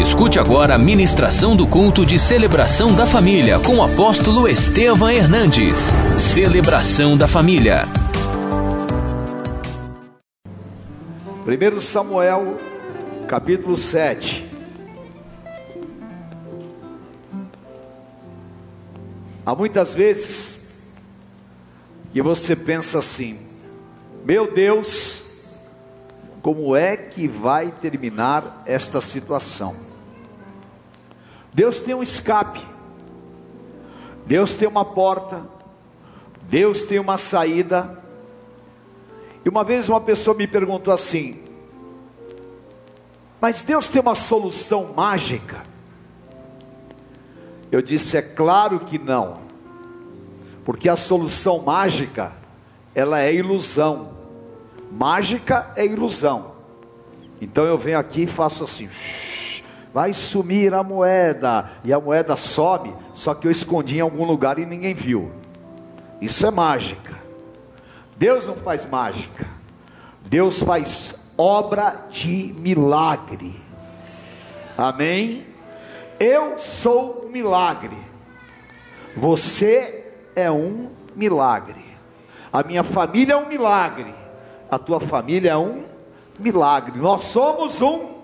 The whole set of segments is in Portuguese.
Escute agora a ministração do culto de celebração da família com o apóstolo Estevam Hernandes. Celebração da família. 1 Samuel, capítulo 7. Há muitas vezes que você pensa assim: meu Deus, como é que vai terminar esta situação? Deus tem um escape, Deus tem uma porta, Deus tem uma saída. E uma vez uma pessoa me perguntou assim: Mas Deus tem uma solução mágica? Eu disse: É claro que não, porque a solução mágica, ela é ilusão. Mágica é ilusão. Então eu venho aqui e faço assim: shh, vai sumir a moeda, e a moeda sobe, só que eu escondi em algum lugar e ninguém viu. Isso é mágica. Deus não faz mágica, Deus faz obra de milagre. Amém? Eu sou um milagre, você é um milagre, a minha família é um milagre, a tua família é um milagre, nós somos um milagre,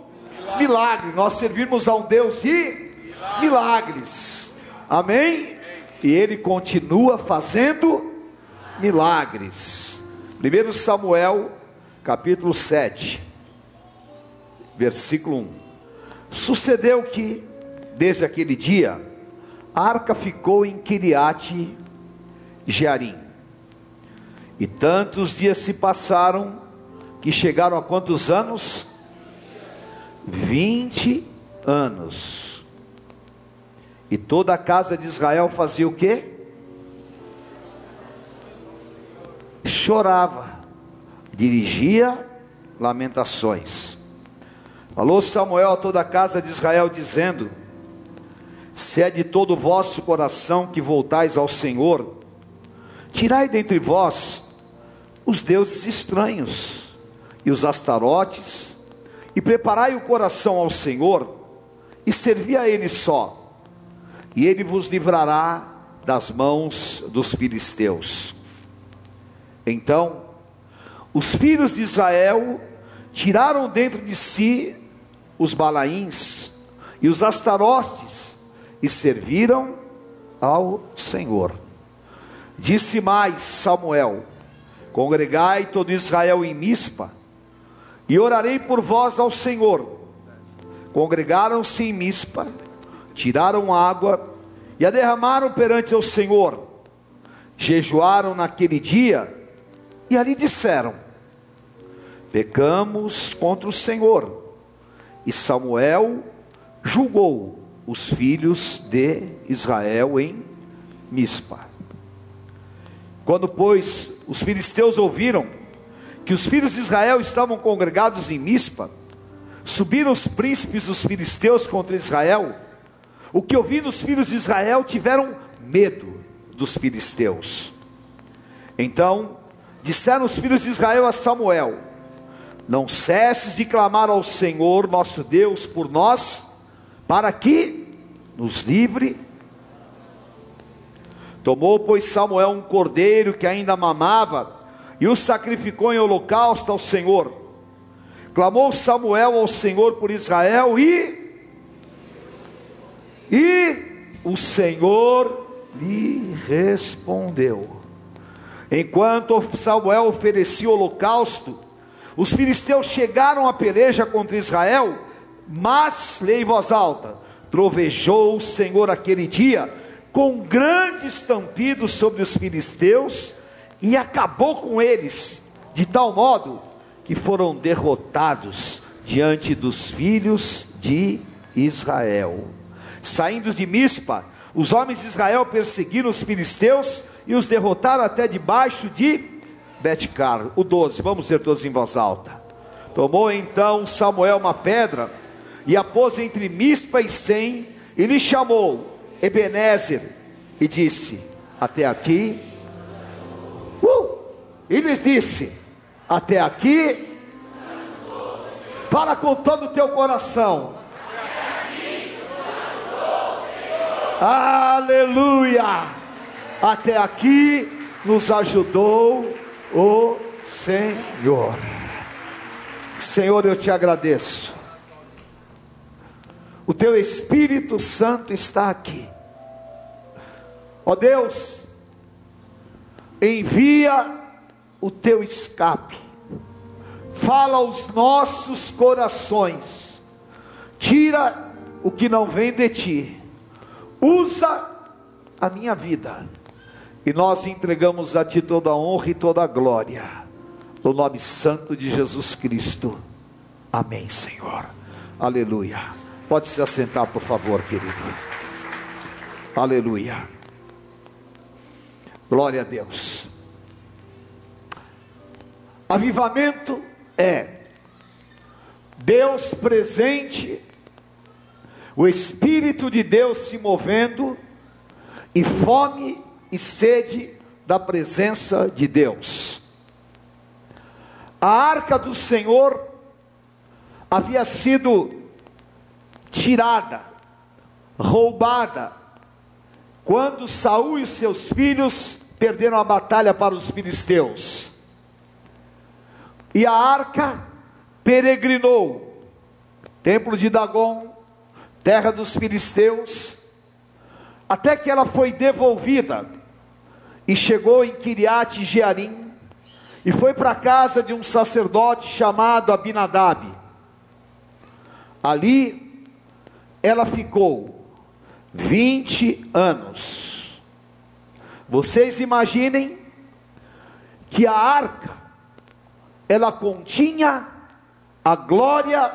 milagre. nós servimos a um Deus de milagres, milagres. Amém? E Ele continua fazendo milagres. 1 Samuel, capítulo 7, versículo 1. Sucedeu que, desde aquele dia, a arca ficou em Kiriate Jearim. E tantos dias se passaram que chegaram a quantos anos? 20 anos. E toda a casa de Israel fazia o quê? chorava, dirigia lamentações. Falou Samuel a toda a casa de Israel, dizendo: Se é de todo o vosso coração que voltais ao Senhor, tirai dentre vós os deuses estranhos e os astarotes, e preparai o coração ao Senhor, e servi a Ele só, e Ele vos livrará das mãos dos filisteus. Então, os filhos de Israel tiraram dentro de si os balaíns e os astarostes e serviram ao Senhor. Disse mais Samuel: Congregai todo Israel em Mispa, e orarei por vós ao Senhor. Congregaram-se em Mispa, tiraram água e a derramaram perante o Senhor. Jejuaram naquele dia e ali disseram: Pecamos contra o Senhor. E Samuel julgou os filhos de Israel em Mispa. Quando, pois, os filisteus ouviram que os filhos de Israel estavam congregados em Mispa, subiram os príncipes dos filisteus contra Israel. O que ouviram os filhos de Israel tiveram medo dos filisteus. Então Disseram os filhos de Israel a Samuel: Não cesses de clamar ao Senhor nosso Deus por nós, para que nos livre. Tomou, pois, Samuel um cordeiro que ainda mamava e o sacrificou em holocausto ao Senhor. Clamou Samuel ao Senhor por Israel e e o Senhor lhe respondeu. Enquanto Samuel oferecia o holocausto, os filisteus chegaram à peleja contra Israel, mas, leia em voz alta, trovejou o Senhor aquele dia com grande estampido sobre os filisteus e acabou com eles, de tal modo que foram derrotados diante dos filhos de Israel. Saindo de Mispa, os homens de Israel perseguiram os filisteus e os derrotaram até debaixo de Betcar. O 12, vamos ser todos em voz alta. Tomou então Samuel uma pedra e a pôs entre Mispa e Sem e lhe chamou Ebenezer e disse: Até aqui. Uh! E lhes disse: Até aqui. Fala com todo o teu coração. Aleluia! Até aqui nos ajudou o Senhor. Senhor, eu te agradeço. O teu Espírito Santo está aqui. Ó Deus, envia o teu escape. Fala aos nossos corações. Tira o que não vem de ti. Usa a minha vida. E nós entregamos a ti toda a honra e toda a glória. No nome santo de Jesus Cristo. Amém, Senhor. Aleluia. Pode se assentar, por favor, querido. Aleluia. Glória a Deus. Avivamento é Deus presente, o Espírito de Deus se movendo, e fome e sede da presença de Deus. A arca do Senhor havia sido tirada, roubada, quando Saul e seus filhos perderam a batalha para os filisteus. E a arca peregrinou, templo de Dagon, terra dos filisteus, até que ela foi devolvida e chegou em Kiriat Jearim e foi para a casa de um sacerdote chamado Abinadab. Ali ela ficou 20 anos. Vocês imaginem que a arca ela continha a glória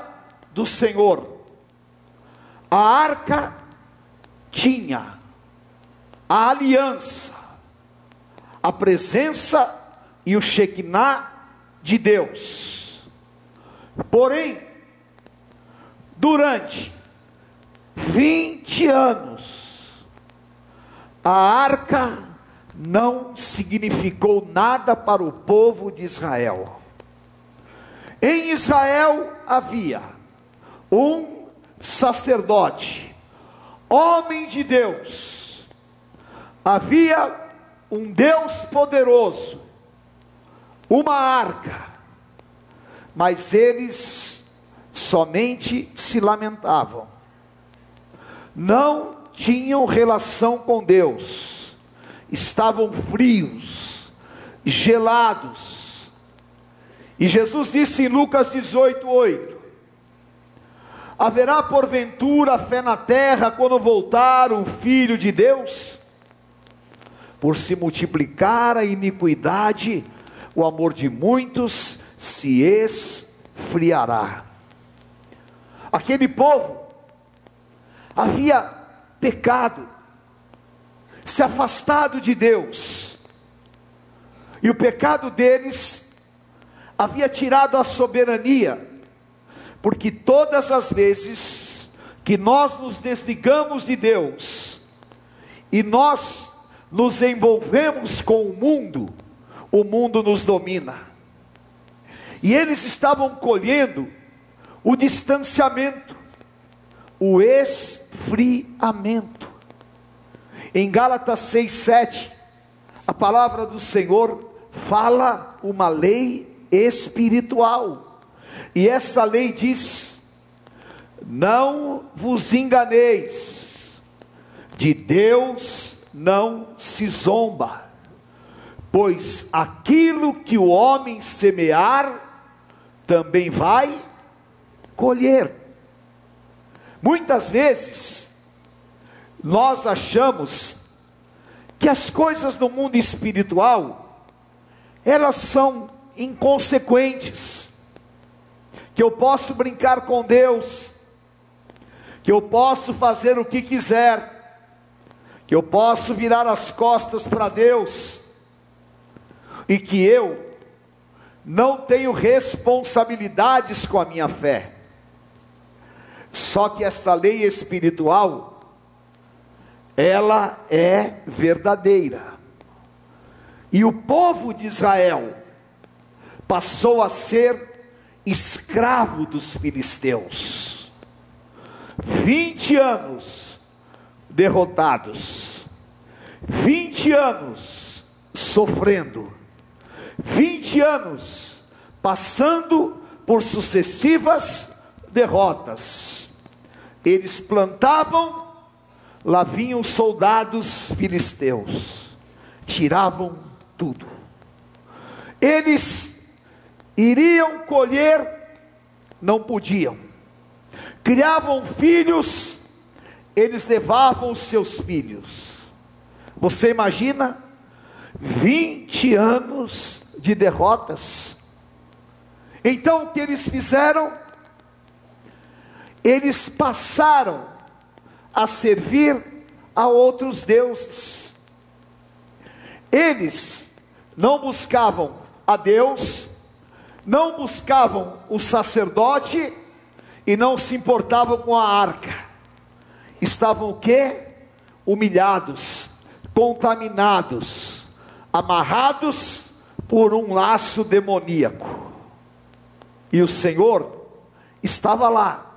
do Senhor. A arca tinha a aliança, a presença e o Shekinah de Deus. Porém, durante 20 anos, a arca não significou nada para o povo de Israel. Em Israel havia um sacerdote, homem de Deus, havia um Deus poderoso, uma arca, mas eles somente se lamentavam, não tinham relação com Deus, estavam frios, gelados. E Jesus disse em Lucas 18, 8: Haverá porventura fé na terra quando voltar o Filho de Deus? Por se multiplicar a iniquidade, o amor de muitos se esfriará. Aquele povo havia pecado, se afastado de Deus, e o pecado deles havia tirado a soberania, porque todas as vezes que nós nos desligamos de Deus e nós nos envolvemos com o mundo, o mundo nos domina. E eles estavam colhendo o distanciamento, o esfriamento. Em Gálatas 6, 7, a palavra do Senhor fala uma lei espiritual. E essa lei diz: Não vos enganeis, de Deus não se zomba pois aquilo que o homem semear, também vai colher. Muitas vezes, nós achamos que as coisas do mundo espiritual, elas são inconsequentes, que eu posso brincar com Deus, que eu posso fazer o que quiser, que eu posso virar as costas para Deus, e que eu não tenho responsabilidades com a minha fé. Só que esta lei espiritual, ela é verdadeira. E o povo de Israel passou a ser escravo dos filisteus. 20 anos derrotados, 20 anos sofrendo, 20 anos passando por sucessivas derrotas. Eles plantavam, lá vinham soldados filisteus, tiravam tudo. Eles iriam colher, não podiam. Criavam filhos, eles levavam seus filhos. Você imagina? 20 anos de derrotas. Então o que eles fizeram? Eles passaram a servir a outros deuses. Eles não buscavam a Deus, não buscavam o sacerdote e não se importavam com a arca. Estavam o quê? Humilhados, contaminados, amarrados por um laço demoníaco. E o Senhor estava lá,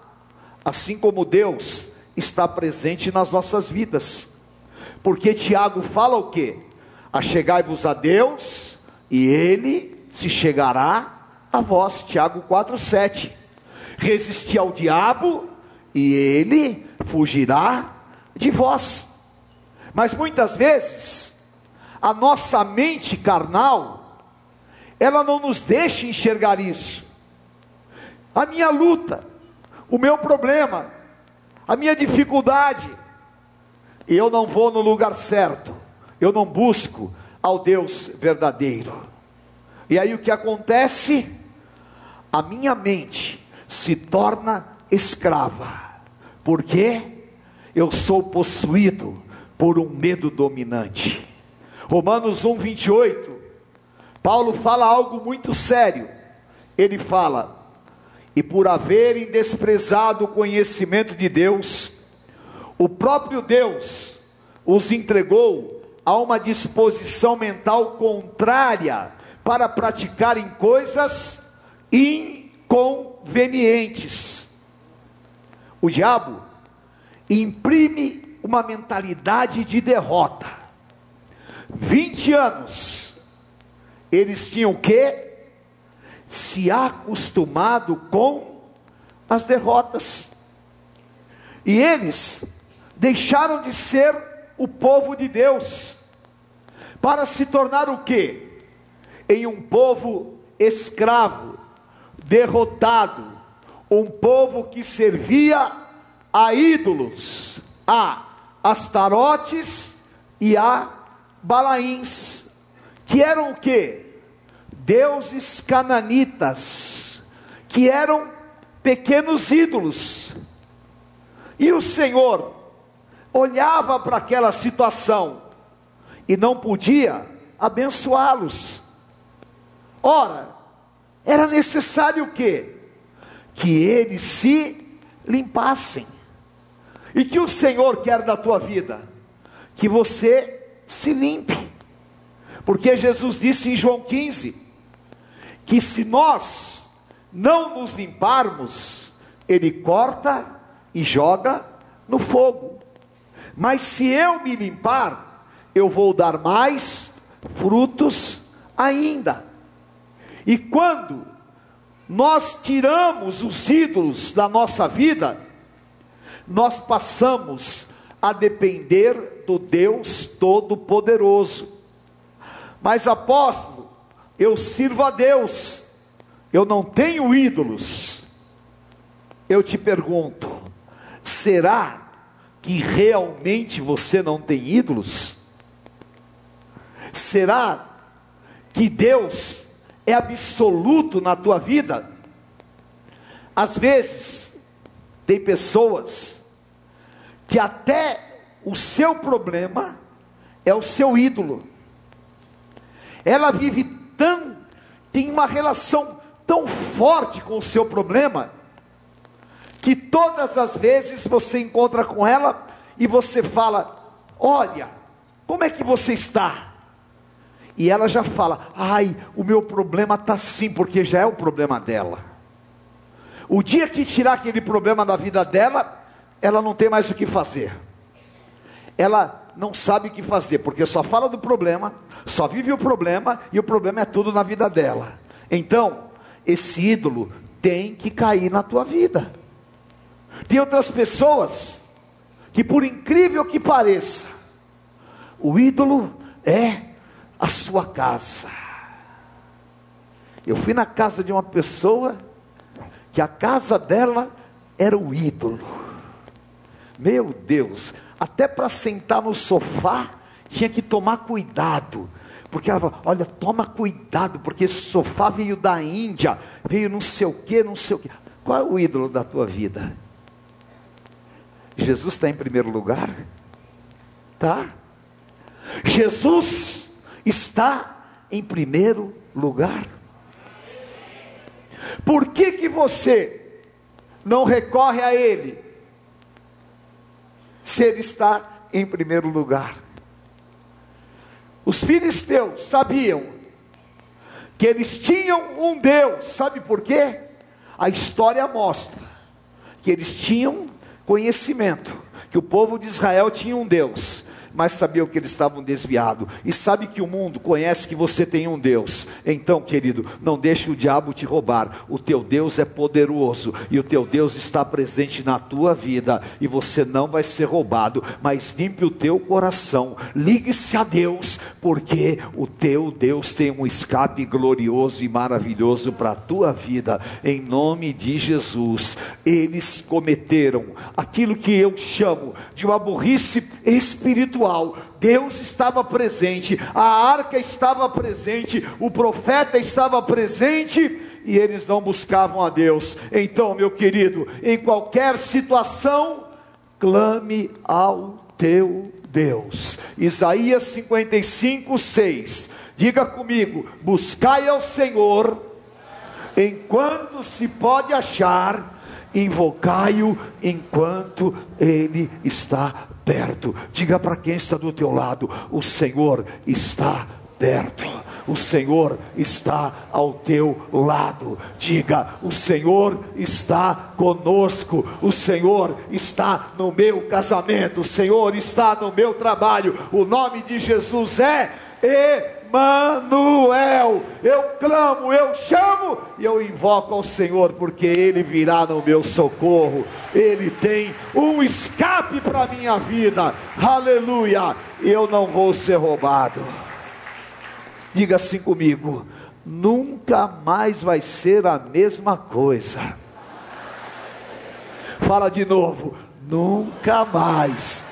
assim como Deus está presente nas nossas vidas. Porque Tiago fala o quê? Achegai-vos a Deus, e ele se chegará a vós. Tiago 4:7. Resisti ao diabo, e ele fugirá de vós. Mas muitas vezes, a nossa mente carnal, ela não nos deixa enxergar isso. A minha luta, o meu problema, a minha dificuldade, e eu não vou no lugar certo, eu não busco ao Deus verdadeiro. E aí o que acontece? A minha mente se torna escrava, porque eu sou possuído por um medo dominante. Romanos 1, 28, Paulo fala algo muito sério. Ele fala: e por haverem desprezado o conhecimento de Deus, o próprio Deus os entregou a uma disposição mental contrária para praticarem coisas inconvenientes. O diabo imprime uma mentalidade de derrota. 20 anos, eles tinham o que? Se acostumado com as derrotas. E eles deixaram de ser o povo de Deus para se tornar o que? Em um povo escravo, derrotado, um povo que servia a ídolos, a astarotes e a balaíns, que eram o que? Deuses cananitas, que eram pequenos ídolos. E o Senhor olhava para aquela situação e não podia abençoá-los. Ora, era necessário o quê? Que eles se limpassem. E que o Senhor quer da tua vida? Que você se limpe. Porque Jesus disse em João 15: que se nós não nos limparmos, ele corta e joga no fogo. Mas se eu me limpar, eu vou dar mais frutos ainda. E quando nós tiramos os ídolos da nossa vida, nós passamos a depender do Deus Todo-Poderoso. Mas apóstolo, eu sirvo a Deus, eu não tenho ídolos. Eu te pergunto, será que realmente você não tem ídolos? Será que Deus é absoluto na tua vida? Às vezes, tem pessoas que até o seu problema é o seu ídolo. Ela vive tão, tem uma relação tão forte com o seu problema, que todas as vezes você encontra com ela e você fala: Olha, como é que você está? E ela já fala: Ai, o meu problema está assim, porque já é o problema dela. O dia que tirar aquele problema da vida dela, ela não tem mais o que fazer. ela não sabe o que fazer, porque só fala do problema, só vive o problema e o problema é tudo na vida dela. Então, esse ídolo tem que cair na tua vida. Tem outras pessoas que, por incrível que pareça, o ídolo é a sua casa. Eu fui na casa de uma pessoa que a casa dela era o ídolo. Meu Deus, até para sentar no sofá tinha que tomar cuidado. Porque ela falou, olha, toma cuidado, porque esse sofá veio da Índia, veio não sei o que, não sei o que. Qual é o ídolo da tua vida? Jesus está em primeiro lugar? Tá? Jesus está em primeiro lugar. Por que que você não recorre a Ele? Se Ele está em primeiro lugar. Os filisteus sabiam que eles tinham um Deus, sabe por quê? A história mostra que eles tinham conhecimento, que o povo de Israel tinha um Deus, mas sabiam que eles estavam desviados. E sabe que o mundo conhece que você tem um Deus. Então, querido, não deixe o diabo te roubar. O teu Deus é poderoso e o teu Deus está presente na tua vida e você não vai ser roubado. Mas limpe o teu coração, ligue-se a Deus, porque o teu Deus tem um escape glorioso e maravilhoso para a tua vida. Em nome de Jesus, eles cometeram aquilo que eu chamo de uma burrice espiritual espiritual. Deus estava presente, a arca estava presente, o profeta estava presente e eles não buscavam a Deus. Então, meu querido, em qualquer situação, clame ao teu Deus. Isaías 55, 6. Diga comigo: buscai ao Senhor enquanto se pode achar invocai-o enquanto ele está perto. Diga para quem está do teu lado: o Senhor está perto. O Senhor está ao teu lado. Diga: O Senhor está conosco. O Senhor está no meu casamento. O Senhor está no meu trabalho. O nome de Jesus é Manuel. Eu clamo, eu chamo e eu invoco ao Senhor, porque Ele virá no meu socorro. Ele tem um escape para a minha vida. Aleluia! Eu não vou ser roubado. Diga assim comigo: nunca mais vai ser a mesma coisa. Fala de novo: nunca mais.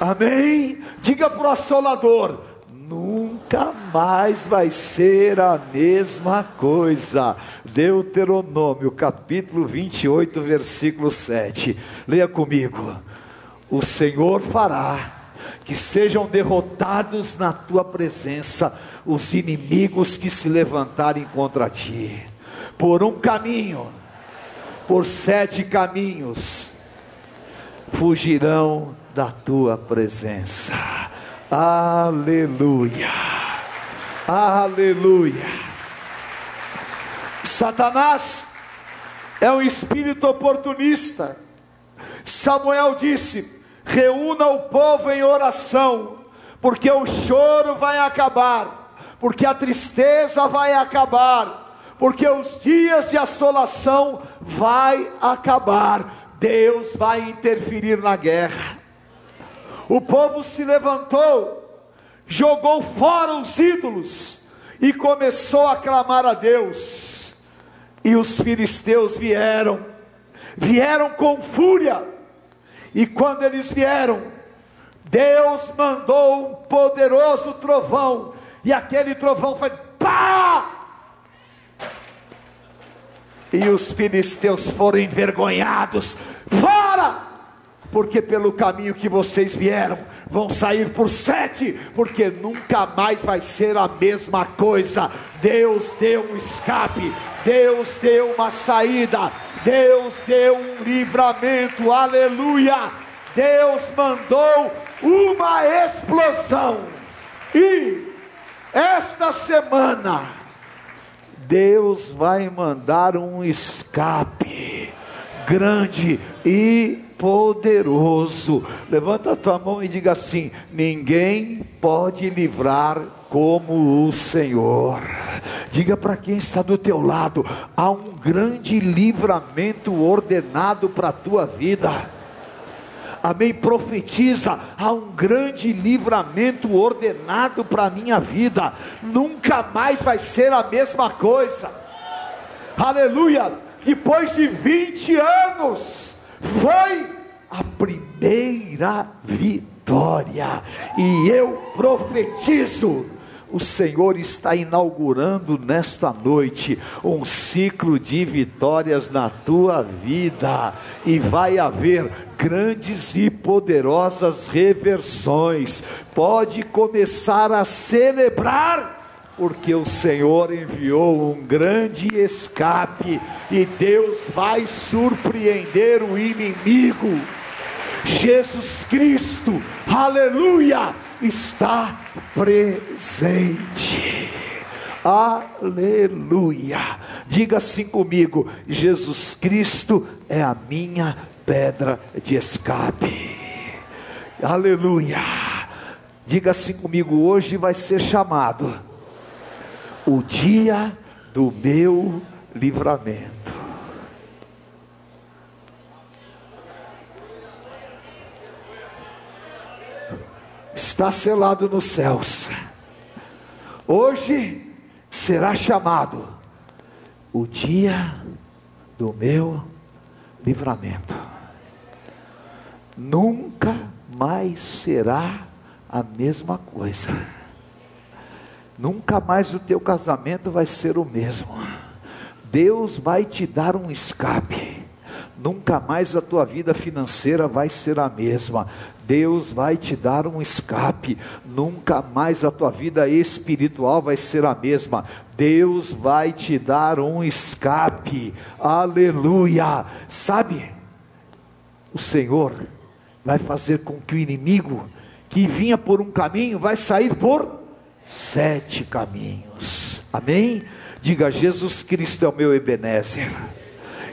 Amém? Diga para o assolador: nunca mais vai ser a mesma coisa. Deuteronômio, capítulo 28, versículo 7. Leia comigo. O Senhor fará que sejam derrotados na tua presença os inimigos que se levantarem contra ti. Por um caminho, por sete caminhos, fugirão da tua presença Aleluia. Aleluia. Satanás é um espírito oportunista. Samuel disse: reúna o povo em oração, porque o choro vai acabar, porque a tristeza vai acabar, porque os dias de assolação vai acabar. Deus vai interferir na guerra. O povo se levantou, jogou fora os ídolos e começou a clamar a Deus. E os filisteus vieram, vieram com fúria. E quando eles vieram, Deus mandou um poderoso trovão, e aquele trovão foi pá! E os filisteus foram envergonhados. Fora! Porque pelo caminho que vocês vieram, vão sair por sete, porque nunca mais vai ser a mesma coisa. Deus deu um escape, Deus deu uma saída, Deus deu um livramento, aleluia. Deus mandou uma explosão, e esta semana, Deus vai mandar um escape grande e poderoso. Levanta a tua mão e diga assim: ninguém pode livrar como o Senhor. Diga para quem está do teu lado: há um grande livramento ordenado para a tua vida. Amém. Profetiza, há um grande livramento ordenado para a minha vida. Nunca mais vai ser a mesma coisa. Aleluia. Depois de 20 anos, foi a primeira vitória. E eu profetizo o Senhor está inaugurando nesta noite um ciclo de vitórias na tua vida, e vai haver grandes e poderosas reversões. Pode começar a celebrar porque o Senhor enviou um grande escape e Deus vai surpreender o inimigo. Jesus Cristo, aleluia, está presente. Aleluia. Diga assim comigo: Jesus Cristo é a minha pedra de escape. Aleluia. Diga assim comigo: hoje vai ser chamado o dia do meu livramento. Está selado nos céus. Hoje será chamado o dia do meu livramento. Nunca mais será a mesma coisa. Nunca mais o teu casamento vai ser o mesmo. Deus vai te dar um escape. Nunca mais a tua vida financeira vai ser a mesma. Deus vai te dar um escape. Nunca mais a tua vida espiritual vai ser a mesma. Deus vai te dar um escape. Aleluia. Sabe? O Senhor vai fazer com que o inimigo que vinha por um caminho vai sair por sete caminhos. Amém? Diga: Jesus Cristo é o meu Ebenezer.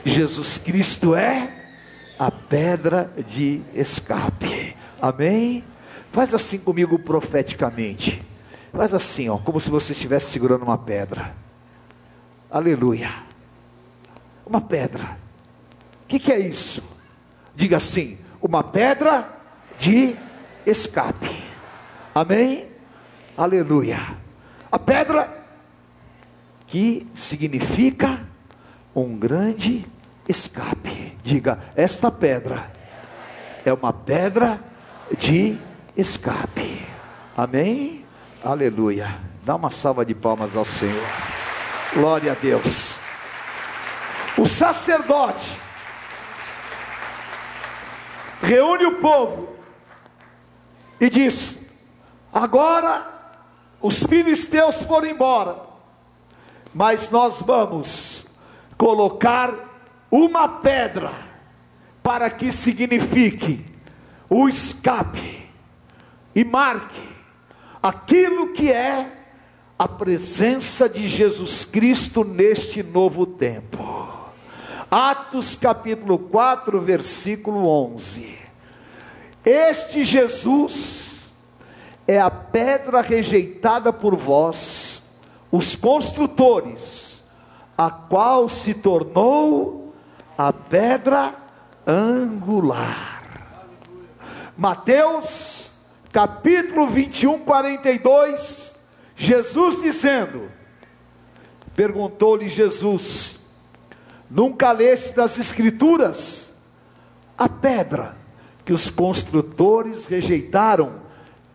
Jesus Cristo é a pedra de escape. Amém? Faz assim comigo profeticamente. Faz assim, ó, como se você estivesse segurando uma pedra. Aleluia. Uma pedra. O que, que é isso? Diga assim: uma pedra de escape. Amém? Aleluia. A pedra que significa um grande escape. Diga, esta pedra é uma pedra de escape. Amém? Aleluia. Dá uma salva de palmas ao Senhor. Glória a Deus. O sacerdote reúne o povo e diz: Agora os filisteus foram embora, mas nós vamos colocar uma pedra para que signifique o escape e marque aquilo que é a presença de Jesus Cristo neste novo tempo. Atos capítulo 4, versículo 11. Este Jesus é a pedra rejeitada por vós, os construtores, a qual se tornou a pedra angular. Mateus capítulo 21, 42, Jesus dizendo: Perguntou-lhe Jesus: Nunca leste das Escrituras a pedra que os construtores rejeitaram,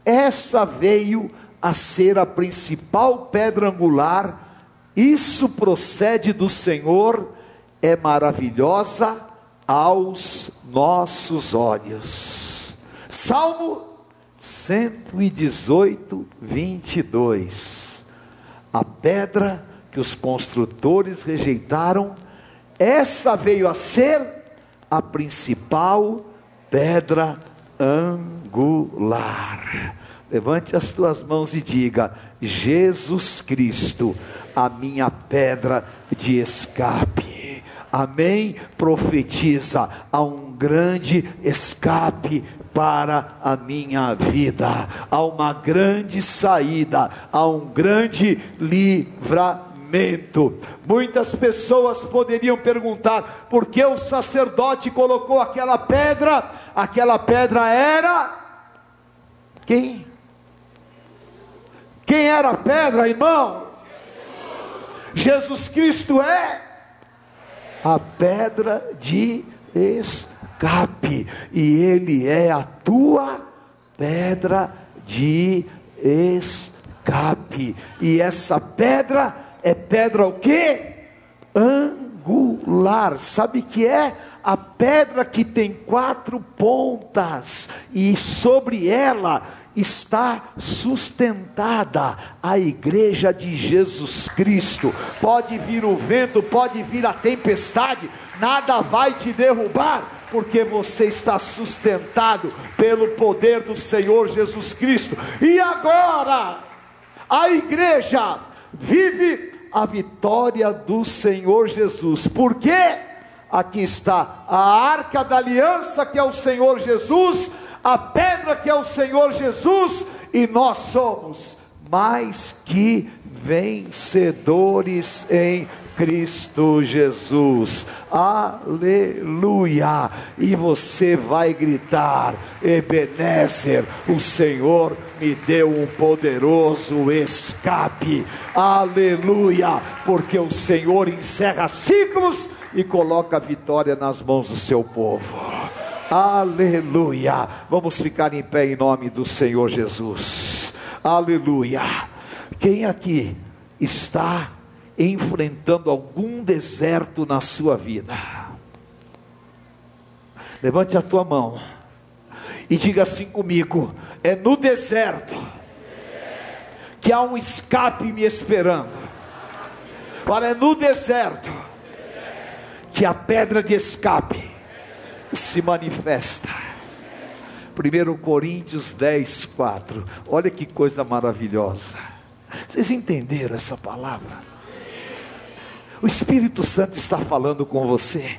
essa veio a ser a principal pedra angular, isso procede do Senhor, é maravilhosa aos nossos olhos. Salmo 118, 22. A pedra que os construtores rejeitaram, essa veio a ser a principal pedra angular. Levante as tuas mãos e diga: Jesus Cristo, a minha pedra de escape Amém? Profetiza há um grande escape para a minha vida, há uma grande saída, há um grande livramento. Muitas pessoas poderiam perguntar: por que o sacerdote colocou aquela pedra? Aquela pedra era quem? Quem era a pedra, irmão? Jesus Cristo é a pedra de escape, e Ele é a tua pedra de escape, e essa pedra é pedra o que? Angular, sabe que é? A pedra que tem quatro pontas, e sobre ela está sustentada a igreja de Jesus Cristo. Pode vir o vento, pode vir a tempestade, nada vai te derrubar, porque você está sustentado pelo poder do Senhor Jesus Cristo. E agora, a igreja vive a vitória do Senhor Jesus. Por quê? Aqui está a arca da aliança, que é o Senhor Jesus a pedra que é o Senhor Jesus, e nós somos mais que vencedores em Cristo Jesus. Aleluia! E você vai gritar: Ebenezer, o Senhor me deu um poderoso escape. Aleluia! Porque o Senhor encerra ciclos e coloca a vitória nas mãos do seu povo. Aleluia. Vamos ficar em pé em nome do Senhor Jesus. Aleluia. Quem aqui está enfrentando algum deserto na sua vida? Levante a tua mão e diga assim comigo: é no deserto que há um escape me esperando. Olha, é no deserto que a pedra de escape se manifesta. 1 Coríntios 10, 4. Olha que coisa maravilhosa. Vocês entenderam essa palavra? O Espírito Santo está falando com você.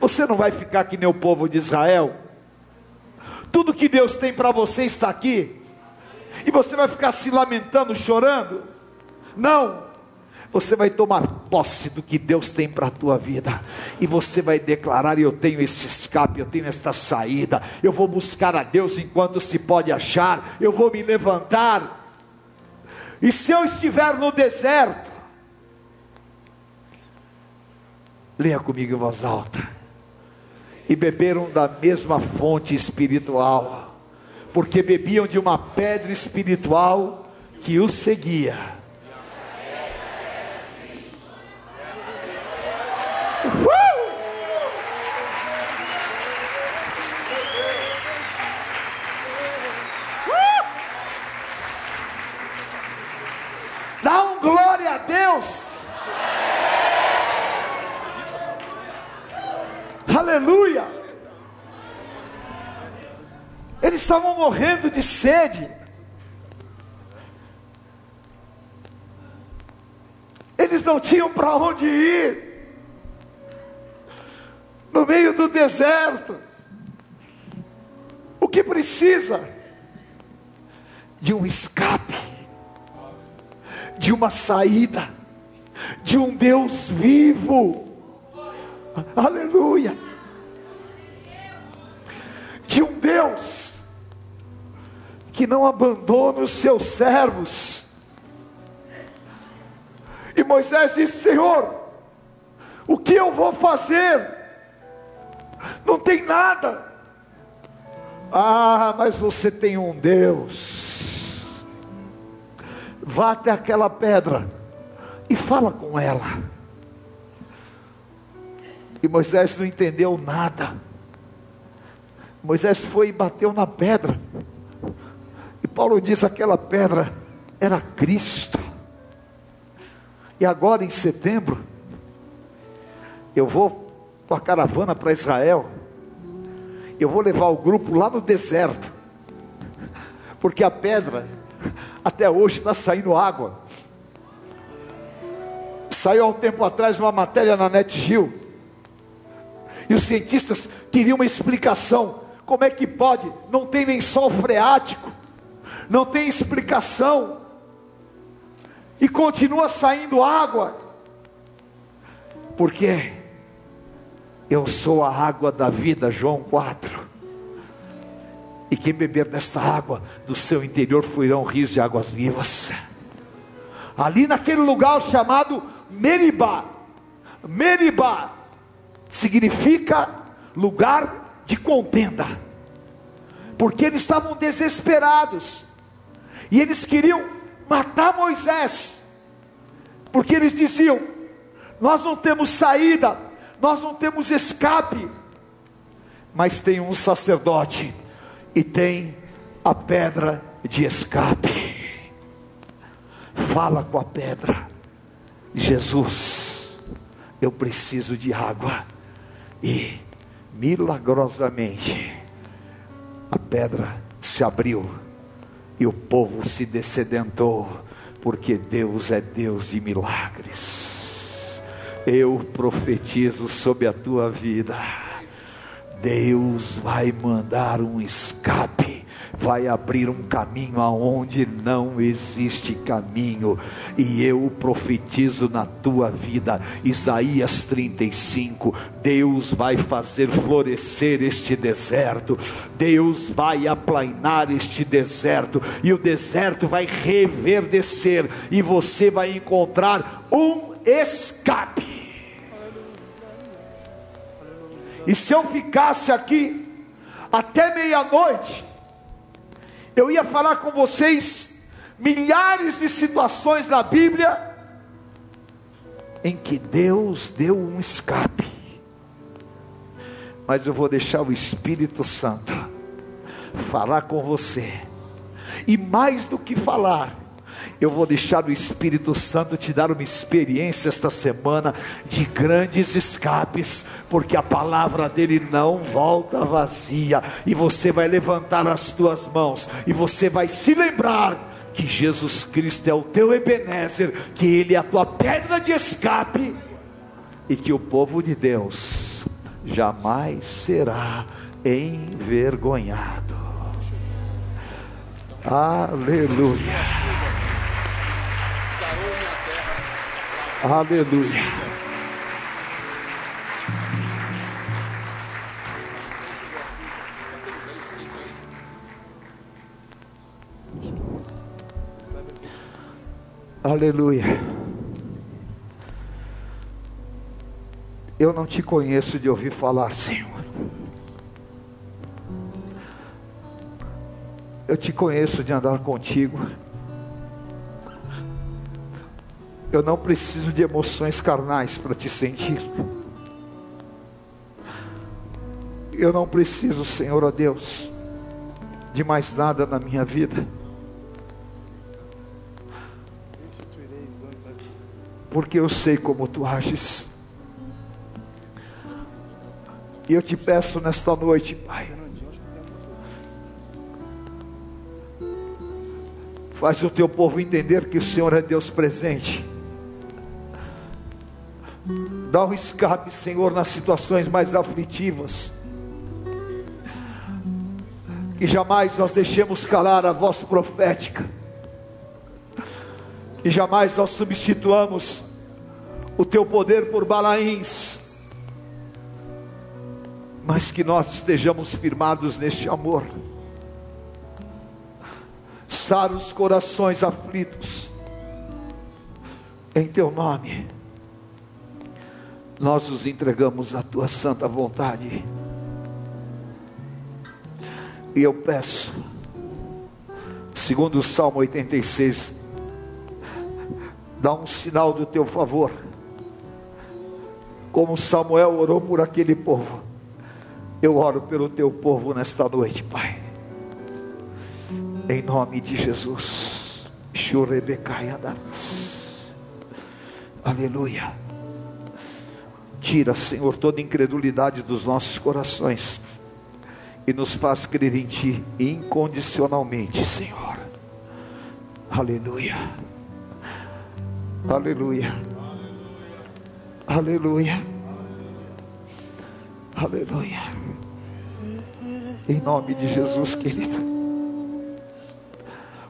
Você não vai ficar que nem o povo de Israel. Tudo que Deus tem para você está aqui. E você vai ficar se lamentando, chorando. Não você vai tomar posse do que Deus tem para a tua vida, e você vai declarar: Eu tenho esse escape, eu tenho esta saída, eu vou buscar a Deus enquanto se pode achar, eu vou me levantar. E se eu estiver no deserto, leia comigo em voz alta, e beberam da mesma fonte espiritual, porque bebiam de uma pedra espiritual que os seguia. Dá um glória a Deus. Aleluia. Eles estavam morrendo de sede. Eles não tinham para onde ir no meio do deserto. O que precisa? De um escape, de uma saída, de um Deus vivo. Aleluia. De Deus que não abandona os seus servos. E Moisés disse: Senhor, o que eu vou fazer? não tem nada. Ah, mas você tem um Deus. Vá até aquela pedra e fala com ela. E Moisés não entendeu nada. Moisés foi e bateu na pedra. E Paulo diz: aquela pedra era Cristo. E agora em setembro, eu vou com a caravana para Israel. Eu vou levar o grupo lá no deserto, porque a pedra até hoje está saindo água. Saiu há um tempo atrás uma matéria na NetGill. E os cientistas queriam uma explicação. Como é que pode? Não tem lençol freático. Não tem explicação. E continua saindo água. Porque eu sou a água da vida, João 4. E quem beber desta água, do seu interior fluirão rios de águas vivas. Ali naquele lugar chamado Meribá. Meribá significa lugar de contenda. Porque eles estavam desesperados. E eles queriam matar Moisés. Porque eles diziam: Nós não temos saída, nós não temos escape. Mas tem um sacerdote e tem a pedra de escape. Fala com a pedra, Jesus, eu preciso de água. E milagrosamente a pedra se abriu e o povo se descedentou, porque Deus é Deus de milagres. Eu profetizo sobre a tua vida Deus vai mandar um escape, vai abrir um caminho aonde não existe caminho, e eu profetizo na tua vida, Isaías 35: Deus vai fazer florescer este deserto, Deus vai aplainar este deserto, e o deserto vai reverdecer, e você vai encontrar um escape. E se eu ficasse aqui até meia-noite, eu ia falar com vocês milhares de situações na Bíblia em que Deus deu um escape. Mas eu vou deixar o Espírito Santo falar com você. E mais do que falar, eu vou deixar o Espírito Santo te dar uma experiência esta semana de grandes escapes, porque a palavra dele não volta vazia, e você vai levantar as tuas mãos, e você vai se lembrar que Jesus Cristo é o teu Ebenezer, que Ele é a tua pedra de escape, e que o povo de Deus jamais será envergonhado. Aleluia. Aleluia. Aleluia. Eu não te conheço de ouvir falar, Senhor. Eu te conheço de andar contigo. Eu não preciso de emoções carnais para te sentir. Eu não preciso, Senhor, ó Deus, de mais nada na minha vida. Porque eu sei como tu ages. E eu te peço nesta noite, Pai. Faz o teu povo entender que o Senhor é Deus presente Dá um escape, Senhor, nas situações mais aflitivas. Que jamais nós deixemos calar a voz profética. Que jamais nós substituamos o teu poder por balaíns. Mas que nós estejamos firmados neste amor. Sara os corações aflitos. Em teu nome nós os entregamos à tua santa vontade. E eu peço, segundo o Salmo 86, dá um sinal do teu favor, como Samuel orou por aquele povo, eu oro pelo teu povo nesta noite, Pai, em nome de Jesus, aleluia. Tira, Senhor, toda incredulidade dos nossos corações e nos faz crer em Ti incondicionalmente, Senhor. Aleluia. Aleluia. Aleluia. Aleluia. Em nome de Jesus, querido.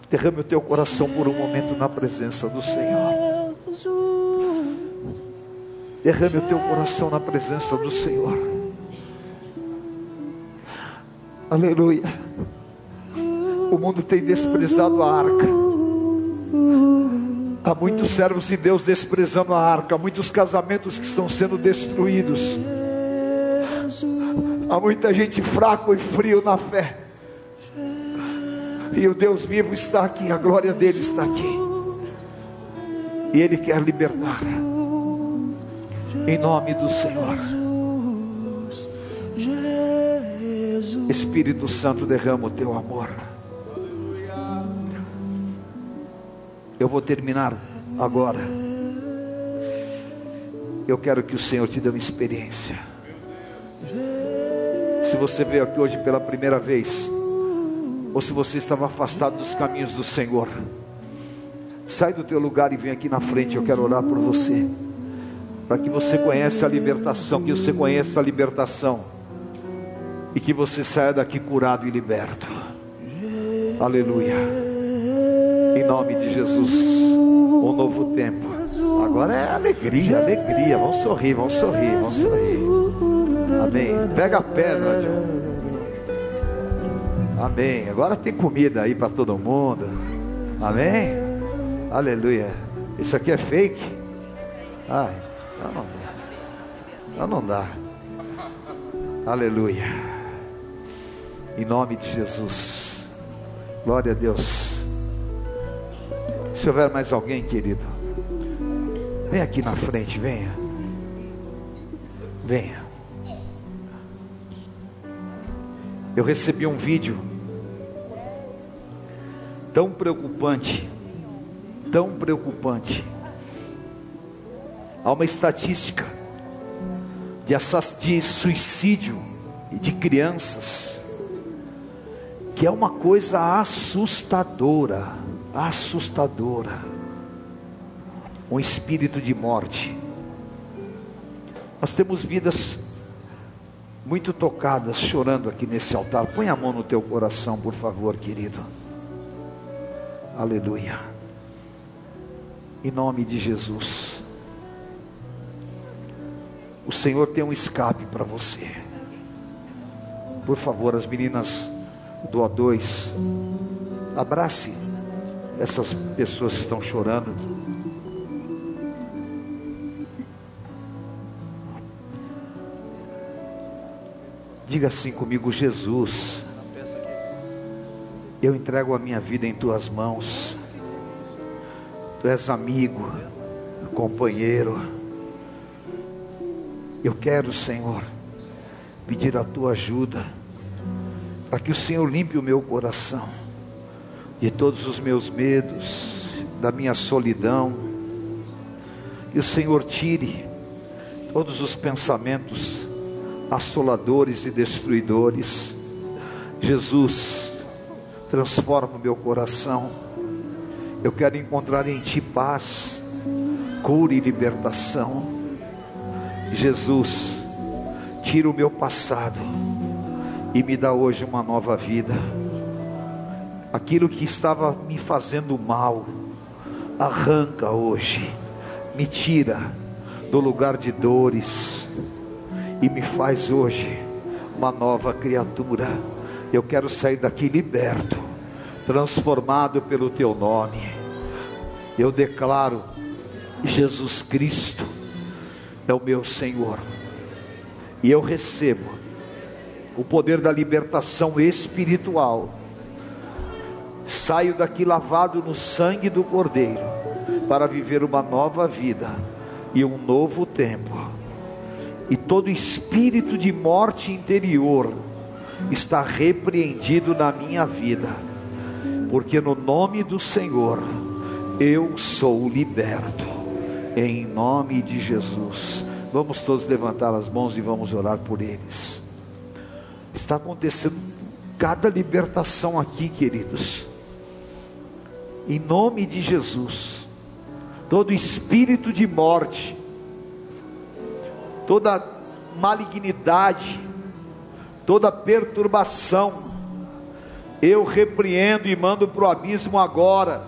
Derrame o teu coração por um momento na presença do Senhor. Derrame o teu coração na presença do Senhor. Aleluia. O mundo tem desprezado a arca. Há muitos servos de Deus desprezando a arca, há muitos casamentos que estão sendo destruídos. Há muita gente fraco e frio na fé. E o Deus vivo está aqui, a glória dele está aqui. E ele quer libertar. Em nome do Senhor. Espírito Santo, derrama o teu amor. Eu vou terminar agora. Eu quero que o Senhor te dê uma experiência. Se você veio aqui hoje pela primeira vez, ou se você estava afastado dos caminhos do Senhor, sai do teu lugar e vem aqui na frente. Eu quero orar por você, para que você conheça a libertação, que você conheça a libertação e que você saia daqui curado e liberto. Aleluia. Em nome de Jesus, um novo tempo. Agora é alegria, alegria. Vamos sorrir, vamos sorrir, vamos sorrir. Amém. Pega a pedra. Amém. Agora tem comida aí para todo mundo. Amém. Aleluia. Isso aqui é fake? Ai, então não dá. Então não dá. Aleluia. Em nome de Jesus. Glória a Deus. Se houver mais alguém, querido, vem aqui na frente, venha. Venha. Eu recebi um vídeo tão preocupante, tão preocupante. Há uma estatística de, de suicídio de crianças que é uma coisa assustadora, assustadora. Um espírito de morte. Nós temos vidas muito tocadas, chorando aqui nesse altar. Põe a mão no teu coração, por favor, querido. Aleluia. Em nome de Jesus. O Senhor tem um escape para você. Por favor, as meninas do A2, abrace essas pessoas que estão chorando. Diga assim comigo, Jesus eu entrego a minha vida em tuas mãos. Tu és amigo, companheiro. Eu quero, Senhor, pedir a tua ajuda, para que o Senhor limpe o meu coração de todos os meus medos, da minha solidão, que o Senhor tire todos os pensamentos assoladores e destruidores. Jesus, transforma o meu coração. Eu quero encontrar em Ti paz, cura e libertação. Jesus, tira o meu passado e me dá hoje uma nova vida. Aquilo que estava me fazendo mal, arranca hoje, me tira do lugar de dores e me faz hoje uma nova criatura eu quero sair daqui liberto, transformado pelo teu nome. Eu declaro: Jesus Cristo é o meu Senhor, e eu recebo o poder da libertação espiritual. Saio daqui lavado no sangue do Cordeiro, para viver uma nova vida e um novo tempo. E todo espírito de morte interior, está repreendido na minha vida, porque no nome do Senhor eu sou liberto, em nome de Jesus. Vamos todos levantar as mãos e vamos orar por eles. Está acontecendo cada libertação aqui, queridos, em nome de Jesus. Todo espírito de morte toda malignidade, toda perturbação, eu repreendo e mando para o abismo agora,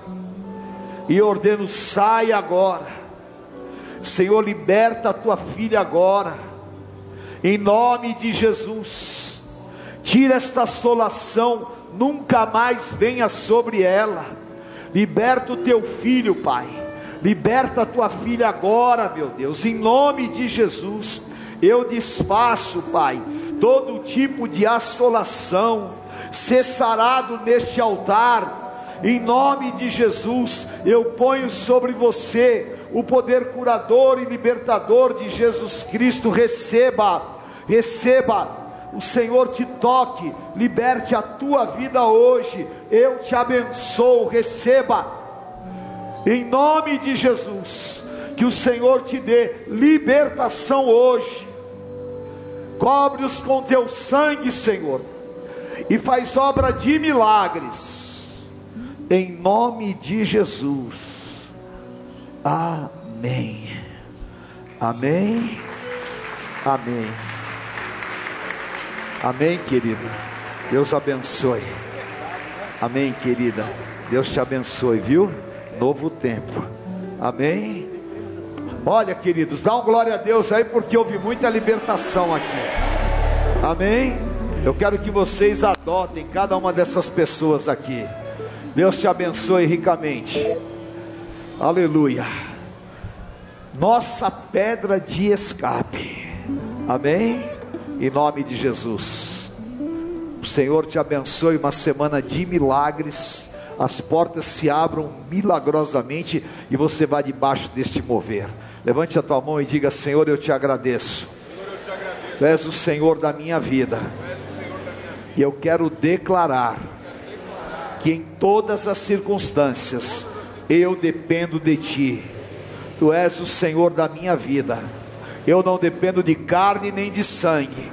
e ordeno: sai agora, Senhor, liberta a tua filha agora, em nome de Jesus, tira esta assolação, nunca mais venha sobre ela, liberta o teu filho, Pai, liberta a tua filha agora, meu Deus, em nome de Jesus, eu desfaço, Pai, todo tipo de assolação, ser sarado neste altar, em nome de Jesus, eu ponho sobre você o poder curador e libertador de Jesus Cristo. Receba, receba, o Senhor te toque, liberte a tua vida hoje. Eu te abençoo, receba, em nome de Jesus, que o Senhor te dê libertação hoje. Cobre-os com teu sangue, Senhor e faz obra de milagres, em nome de Jesus. Amém. Amém. Amém. Amém, querido. Deus abençoe. Amém, querida. Deus te abençoe, viu? Novo tempo. Amém. Olha, queridos, dá um glória a Deus aí, porque houve muita libertação aqui. Amém. Eu quero que vocês adotem cada uma dessas pessoas aqui. Deus te abençoe ricamente. Aleluia. Nossa pedra de escape. Amém? Em nome de Jesus. O Senhor te abençoe uma semana de milagres. As portas se abram milagrosamente e você vai debaixo deste mover. Levante a tua mão e diga: Senhor, eu te agradeço. Tu és o Senhor da minha vida e eu quero declarar que em todas as circunstâncias eu dependo de Ti. Tu és o Senhor da minha vida. Eu não dependo de carne nem de sangue.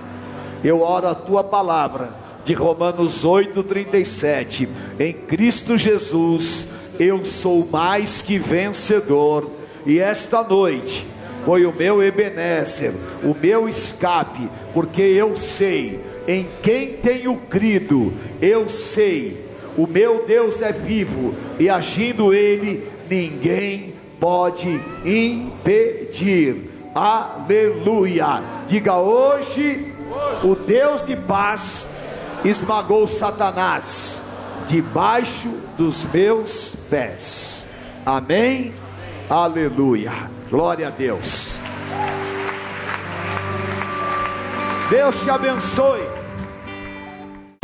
Eu oro a Tua palavra de Romanos 8:37. Em Cristo Jesus eu sou mais que vencedor. E esta noite foi o meu Ebenezer, o meu escape, porque eu sei em quem tenho crido, eu sei, o meu Deus é vivo e agindo Ele, ninguém pode impedir. Aleluia! Diga hoje, o Deus de paz esmagou Satanás debaixo dos meus pés. Amém? Aleluia! Glória a Deus. Deus te abençoe.